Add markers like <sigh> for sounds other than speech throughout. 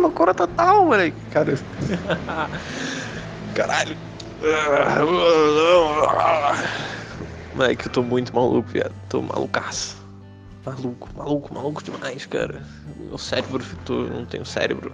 Loucura total, moleque. Cara. <laughs> Caralho. Moleque, eu tô muito maluco, viado. Tô malucaço. Maluco, maluco, maluco demais, cara. Meu cérebro, tô, não tenho cérebro.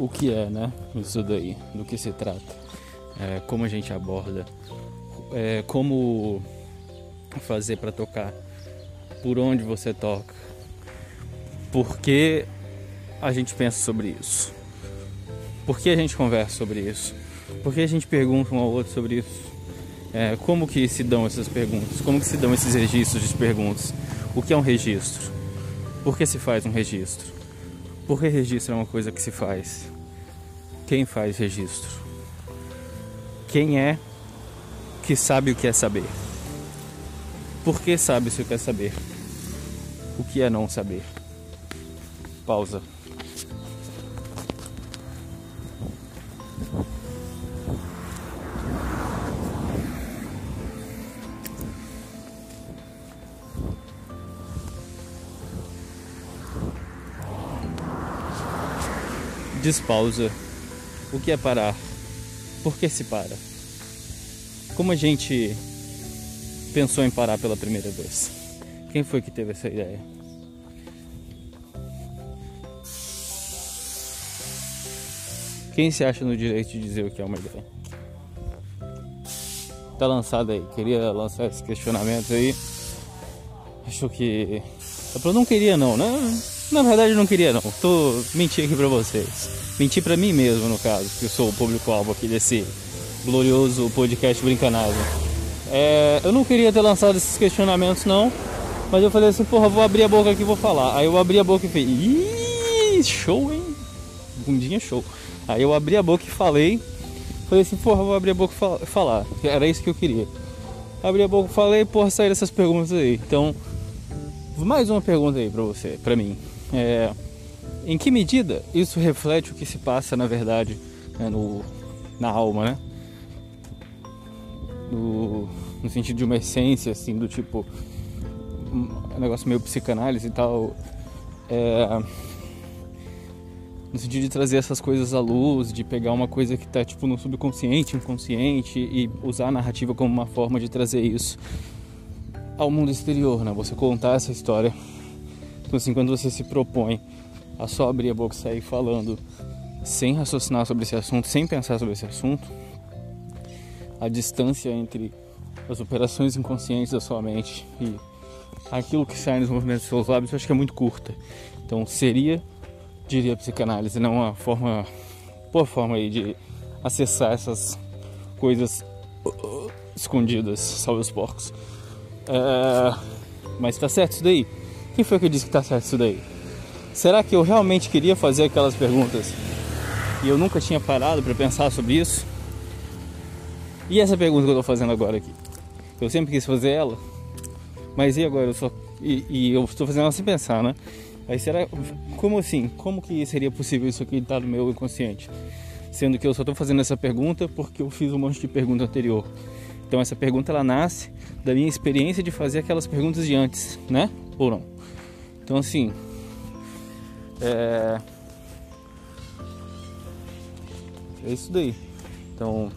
o que é, né? Isso daí, do que se trata, é, como a gente aborda, é, como fazer para tocar, por onde você toca, por que a gente pensa sobre isso, por que a gente conversa sobre isso, por que a gente pergunta um ao outro sobre isso, é, como que se dão essas perguntas, como que se dão esses registros de perguntas, o que é um registro, por que se faz um registro por que registro é uma coisa que se faz? Quem faz registro? Quem é que sabe o que é saber? Por que sabe se o que é saber? O que é não saber? Pausa. Despausa. O que é parar? Por que se para? Como a gente pensou em parar pela primeira vez? Quem foi que teve essa ideia? Quem se acha no direito de dizer o que é uma ideia? Tá lançado aí. Queria lançar esse questionamento aí. Acho que. Eu não queria não, né? Na verdade eu não queria não. Tô mentindo aqui pra vocês. Menti pra mim mesmo, no caso, que eu sou o público-alvo aqui desse glorioso podcast Brincanagem. É, eu não queria ter lançado esses questionamentos não, mas eu falei assim, porra, vou abrir a boca aqui e vou falar. Aí eu abri a boca e falei, Ih, show, hein? Bundinha show. Aí eu abri a boca e falei, falei assim, porra, vou abrir a boca e falar. Era isso que eu queria. Abri a boca e falei, porra, saíram essas perguntas aí. Então, mais uma pergunta aí pra você, pra mim. É, em que medida isso reflete o que se passa na verdade né, no, na alma, né? No, no sentido de uma essência, assim, do tipo um negócio meio psicanálise e tal. É, no sentido de trazer essas coisas à luz, de pegar uma coisa que está tipo no subconsciente, inconsciente e usar a narrativa como uma forma de trazer isso ao mundo exterior, né? Você contar essa história então, assim, quando você se propõe a só abrir a boca e sair falando sem raciocinar sobre esse assunto, sem pensar sobre esse assunto, a distância entre as operações inconscientes da sua mente e aquilo que sai nos movimentos dos seus lábios, eu acho que é muito curta. Então, seria, diria a psicanálise, não uma forma, boa forma aí de acessar essas coisas escondidas, salve os porcos. É, mas tá certo isso daí. Quem foi que disse que tá certo isso daí? Será que eu realmente queria fazer aquelas perguntas e eu nunca tinha parado para pensar sobre isso? E essa pergunta que eu tô fazendo agora aqui? Eu sempre quis fazer ela, mas e agora eu só e, e eu estou fazendo ela sem pensar, né? Aí será como assim? Como que seria possível isso aqui estar no meu inconsciente? Sendo que eu só estou fazendo essa pergunta porque eu fiz um monte de pergunta anterior. Então essa pergunta ela nasce da minha experiência de fazer aquelas perguntas de antes, né? Ou não? Então assim, é, é isso daí. Então,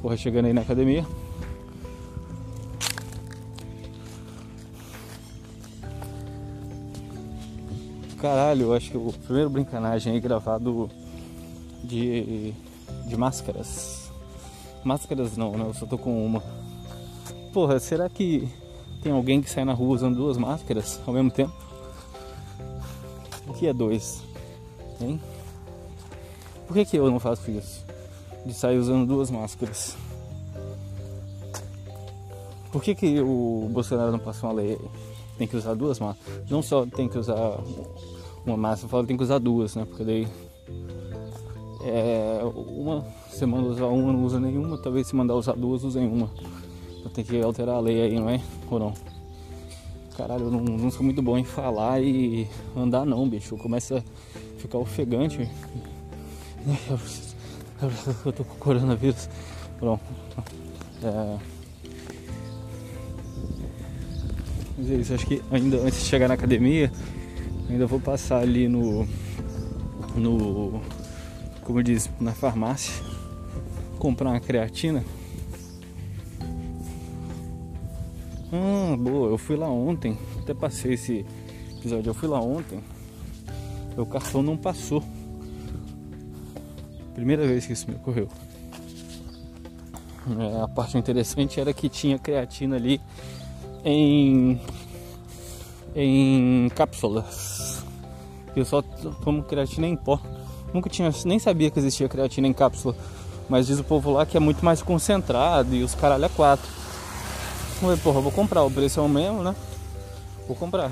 porra, chegando aí na academia. Caralho, eu acho que o primeiro brincanagem aí gravado de, de máscaras. Máscaras não, né? Eu só tô com uma. Porra, será que tem alguém que sai na rua usando duas máscaras ao mesmo tempo? O que é dois? Hein? Por que, que eu não faço isso? De sair usando duas máscaras? Por que, que o Bolsonaro não passou uma lei? Tem que usar duas máscaras. Não só tem que usar uma máscara, que tem que usar duas, né? Porque daí. É, uma, você manda usar uma, não usa nenhuma, talvez se mandar usar duas, usem uma. Tem que alterar a lei aí, não é? Ou não? Caralho, eu não, não sou muito bom em falar e andar não, bicho. Começa a ficar ofegante. <laughs> Eu tô com coronavírus. Pronto. É... Mas é isso, acho que ainda antes de chegar na academia, ainda vou passar ali no. no. como diz, na farmácia, comprar uma creatina. Ah, boa, eu fui lá ontem, até passei esse episódio, eu fui lá ontem, meu cartão não passou. Primeira vez que isso me ocorreu. É, a parte interessante era que tinha creatina ali em, em cápsulas. Eu só tomo creatina em pó. Nunca tinha, nem sabia que existia creatina em cápsula. Mas diz o povo lá que é muito mais concentrado e os caralho é quatro. Falei, porra, vou comprar, o preço é o mesmo, né? Vou comprar.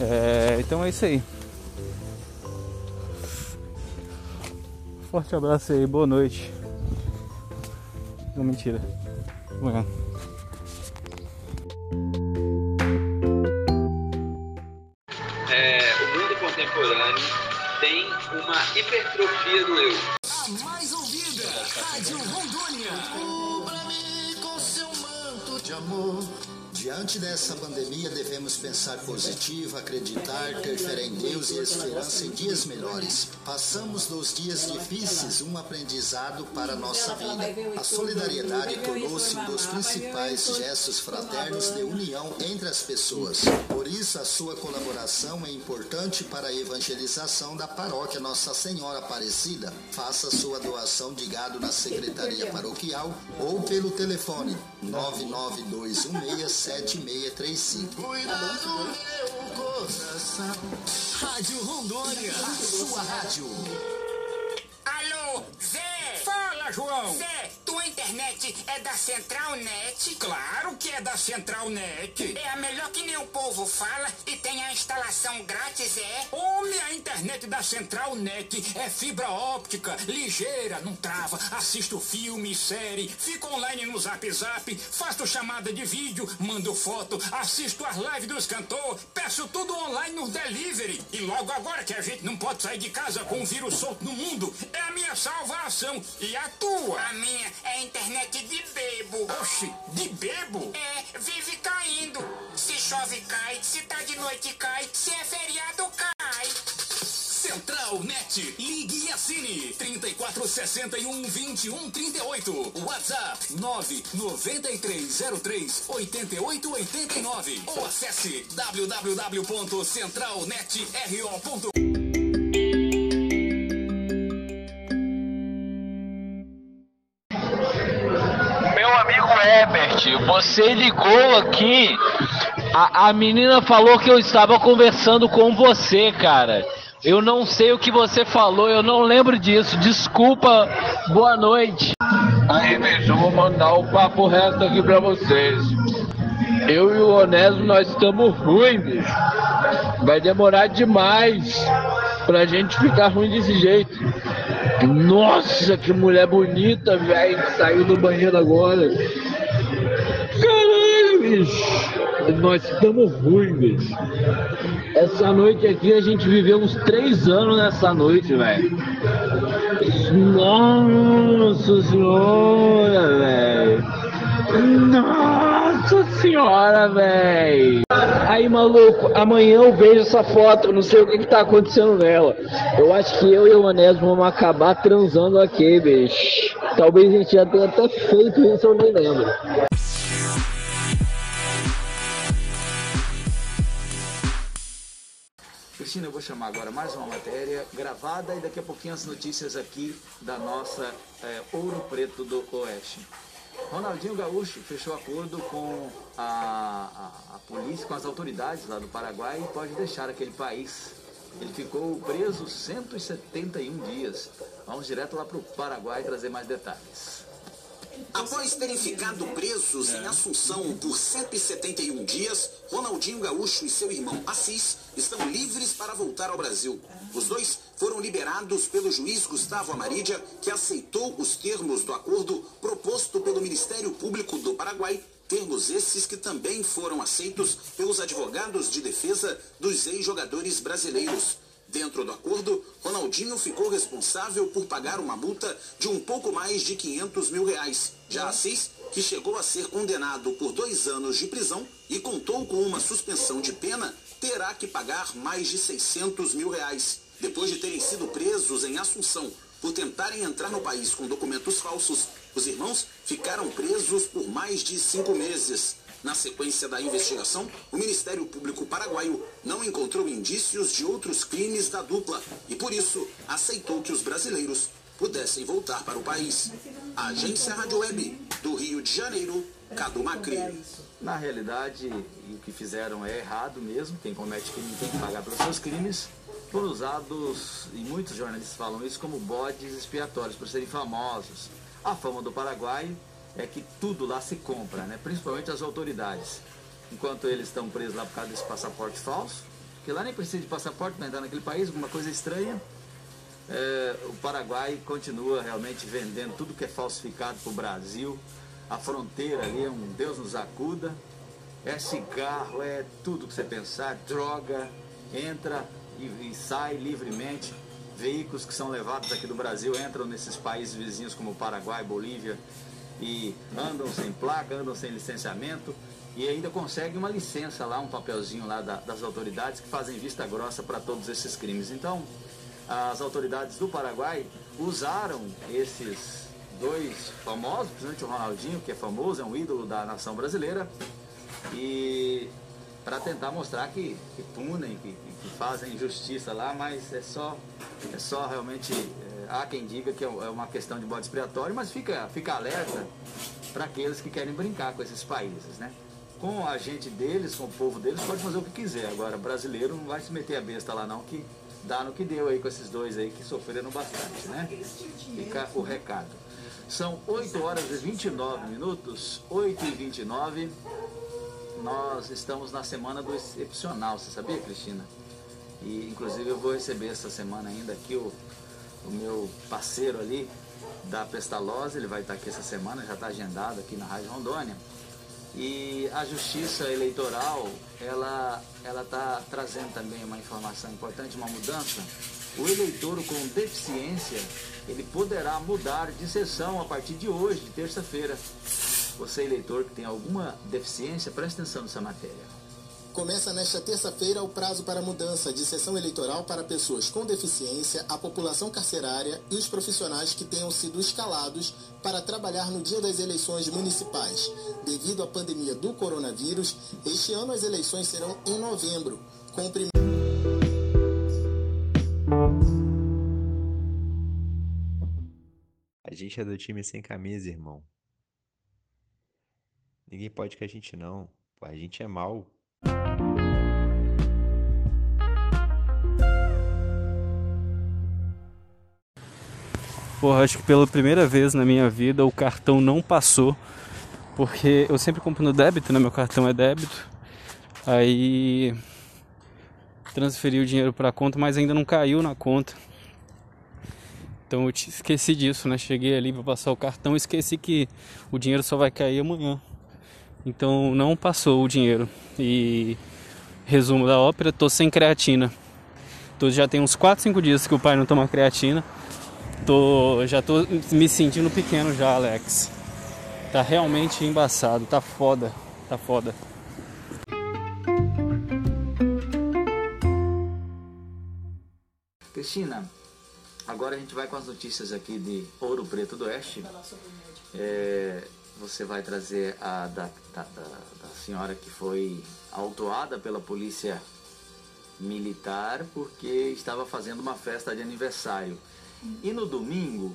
É, então é isso aí. Forte abraço aí, boa noite. Não, mentira. Amanhã. É, o mundo contemporâneo tem uma hipertrofia do eu. Diante dessa pandemia, devemos pensar positivo, acreditar, ter fé em Deus e esperança em dias melhores. Passamos dos dias difíceis um aprendizado para a nossa vida. A solidariedade tornou-se um dos principais gestos fraternos de união entre as pessoas. Por isso, a sua colaboração é importante para a evangelização da paróquia Nossa Senhora Aparecida. Faça sua doação de gado na secretaria paroquial ou pelo telefone 99216 7635. Cuidado do meu coração. Rádio Rondônia. A sua rádio. Alô, Zé! Fala, João! Zé, tua internet é da Central Net? Claro que é da Central Net. É a melhor que nem o povo fala e tem a instalação grátis, é? Homem, a internet da Central Net é fibra óptica, ligeira, não trava, assisto filme, série, fico online no Zap Zap, faço chamada de vídeo, mando foto, assisto as lives dos cantores, peço tudo online no delivery. E logo agora que a gente não pode sair de casa com o vírus solto no mundo, é a minha salvação. E a tua? A minha é internet de bebo. Oxi, de bebo? É, vive caindo. Se chove, cai. Se tá de noite, cai. Se é feriado, cai. Central Net. Ligue e assine. 3461 2138. WhatsApp 99303 8889. Ou acesse www.centralnetro.com. Herbert, você ligou aqui. A, a menina falou que eu estava conversando com você, cara. Eu não sei o que você falou, eu não lembro disso. Desculpa, boa noite. Aí, bicho, eu vou mandar o papo reto aqui pra vocês. Eu e o Onésimo, nós estamos ruins, bicho. Vai demorar demais pra gente ficar ruim desse jeito. Nossa, que mulher bonita, velho, que saiu do banheiro agora. Bicho. Nós estamos ruins. Essa noite aqui a gente viveu uns três anos nessa noite, velho. Nossa senhora, velho. Nossa senhora, velho. Aí, maluco, amanhã eu vejo essa foto, não sei o que, que tá acontecendo nela. Eu acho que eu e o Onésimo vamos acabar transando aqui, bicho. Talvez a gente já tenha até feito isso, eu nem lembro. Cristina, eu vou chamar agora mais uma matéria gravada e daqui a pouquinho as notícias aqui da nossa eh, Ouro Preto do Oeste. Ronaldinho Gaúcho fechou acordo com a, a, a polícia, com as autoridades lá do Paraguai e pode deixar aquele país. Ele ficou preso 171 dias. Vamos direto lá para o Paraguai trazer mais detalhes. Após terem ficado presos em Assunção por 171 dias, Ronaldinho Gaúcho e seu irmão Assis estão livres para voltar ao Brasil. Os dois foram liberados pelo juiz Gustavo Amarídia, que aceitou os termos do acordo proposto pelo Ministério Público do Paraguai, termos esses que também foram aceitos pelos advogados de defesa dos ex-jogadores brasileiros. Dentro do acordo, Ronaldinho ficou responsável por pagar uma multa de um pouco mais de 500 mil reais. Já Assis, que chegou a ser condenado por dois anos de prisão e contou com uma suspensão de pena, terá que pagar mais de 600 mil reais. Depois de terem sido presos em Assunção por tentarem entrar no país com documentos falsos, os irmãos ficaram presos por mais de cinco meses. Na sequência da investigação, o Ministério Público Paraguaio não encontrou indícios de outros crimes da dupla e, por isso, aceitou que os brasileiros pudessem voltar para o país. A Agência Rádio Web, do Rio de Janeiro, Cadu Macri. Na realidade, o que fizeram é errado mesmo. Quem comete crime tem que pagar pelos seus crimes. Foram usados, e muitos jornalistas falam isso, como bodes expiatórios, por serem famosos. A fama do Paraguai é que tudo lá se compra, né? principalmente as autoridades. Enquanto eles estão presos lá por causa desse passaporte falso, que lá nem precisa de passaporte para entrar naquele país, alguma coisa estranha. É, o Paraguai continua realmente vendendo tudo que é falsificado para o Brasil. A fronteira ali é um Deus nos acuda. É cigarro, é tudo que você pensar, droga, entra e, e sai livremente. Veículos que são levados aqui do Brasil entram nesses países vizinhos como Paraguai, Bolívia, e andam sem placa, andam sem licenciamento e ainda conseguem uma licença lá, um papelzinho lá da, das autoridades que fazem vista grossa para todos esses crimes. Então, as autoridades do Paraguai usaram esses dois famosos, principalmente o Ronaldinho, que é famoso, é um ídolo da nação brasileira, e para tentar mostrar que, que punem, que, que, fazem justiça lá, mas é só, é só realmente há quem diga que é, é uma questão de bode expiatório, mas fica, fica alerta para aqueles que querem brincar com esses países, né? Com a gente deles, com o povo deles, pode fazer o que quiser. Agora, brasileiro não vai se meter a besta lá não, que dá no que deu aí com esses dois aí que sofreram bastante, né? Fica o recado. São 8 horas e 29 minutos, 8 e 29. Nós estamos na semana do excepcional, você sabia, Cristina? E inclusive eu vou receber essa semana ainda aqui o o meu parceiro ali da Pestalozzi, ele vai estar aqui essa semana, já está agendado aqui na Rádio Rondônia. E a Justiça Eleitoral, ela ela está trazendo também uma informação importante, uma mudança. O eleitor com deficiência, ele poderá mudar de sessão a partir de hoje, de terça-feira. Você eleitor que tem alguma deficiência, preste atenção nessa matéria. Começa nesta terça-feira o prazo para mudança de sessão eleitoral para pessoas com deficiência, a população carcerária e os profissionais que tenham sido escalados para trabalhar no dia das eleições municipais. Devido à pandemia do coronavírus, este ano as eleições serão em novembro, com o. A gente é do time sem camisa, irmão. Ninguém pode que a gente não. A gente é mal. Porra, acho que pela primeira vez na minha vida o cartão não passou. Porque eu sempre compro no débito, né? Meu cartão é débito. Aí transferi o dinheiro para a conta, mas ainda não caiu na conta. Então eu esqueci disso, né? Cheguei ali para passar o cartão, esqueci que o dinheiro só vai cair amanhã. Então não passou o dinheiro. E resumo da ópera, tô sem creatina. Tô, já tem uns 4, 5 dias que o pai não toma creatina. Tô, já tô me sentindo pequeno já, Alex. Tá realmente embaçado, tá foda, tá foda. Cristina, agora a gente vai com as notícias aqui de Ouro Preto do Oeste. É, você vai trazer a da, da, da, senhora que foi autuada pela polícia militar porque estava fazendo uma festa de aniversário. E no domingo,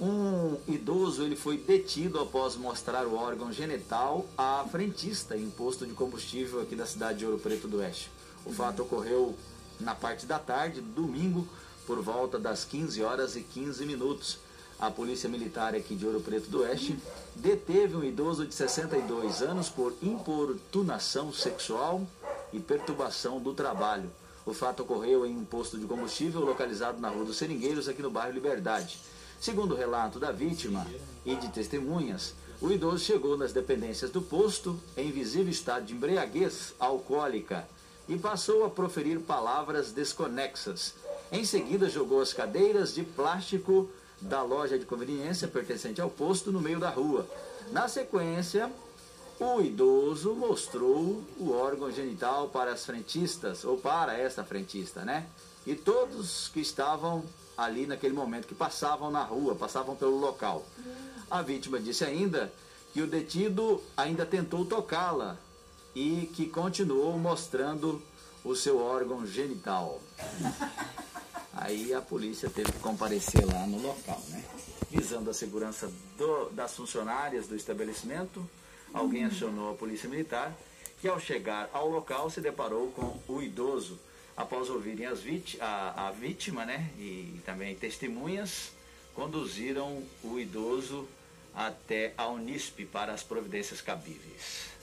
um idoso ele foi detido após mostrar o órgão genital à frentista em posto de combustível aqui da cidade de Ouro Preto do Oeste. O fato ocorreu na parte da tarde, domingo, por volta das 15 horas e 15 minutos. A Polícia Militar aqui de Ouro Preto do Oeste deteve um idoso de 62 anos por importunação sexual e perturbação do trabalho. O fato ocorreu em um posto de combustível localizado na Rua dos Seringueiros, aqui no bairro Liberdade. Segundo o relato da vítima e de testemunhas, o idoso chegou nas dependências do posto em visível estado de embriaguez alcoólica e passou a proferir palavras desconexas. Em seguida, jogou as cadeiras de plástico da loja de conveniência pertencente ao posto no meio da rua. Na sequência, o idoso mostrou o órgão genital para as frentistas, ou para esta frentista, né? E todos que estavam ali naquele momento, que passavam na rua, passavam pelo local. A vítima disse ainda que o detido ainda tentou tocá-la e que continuou mostrando o seu órgão genital. <laughs> Aí a polícia teve que comparecer lá no local, né? Visando a segurança do, das funcionárias do estabelecimento, alguém acionou a polícia militar, que ao chegar ao local se deparou com o idoso. Após ouvirem as vit a, a vítima, né, e também testemunhas, conduziram o idoso até a Unisp para as providências cabíveis.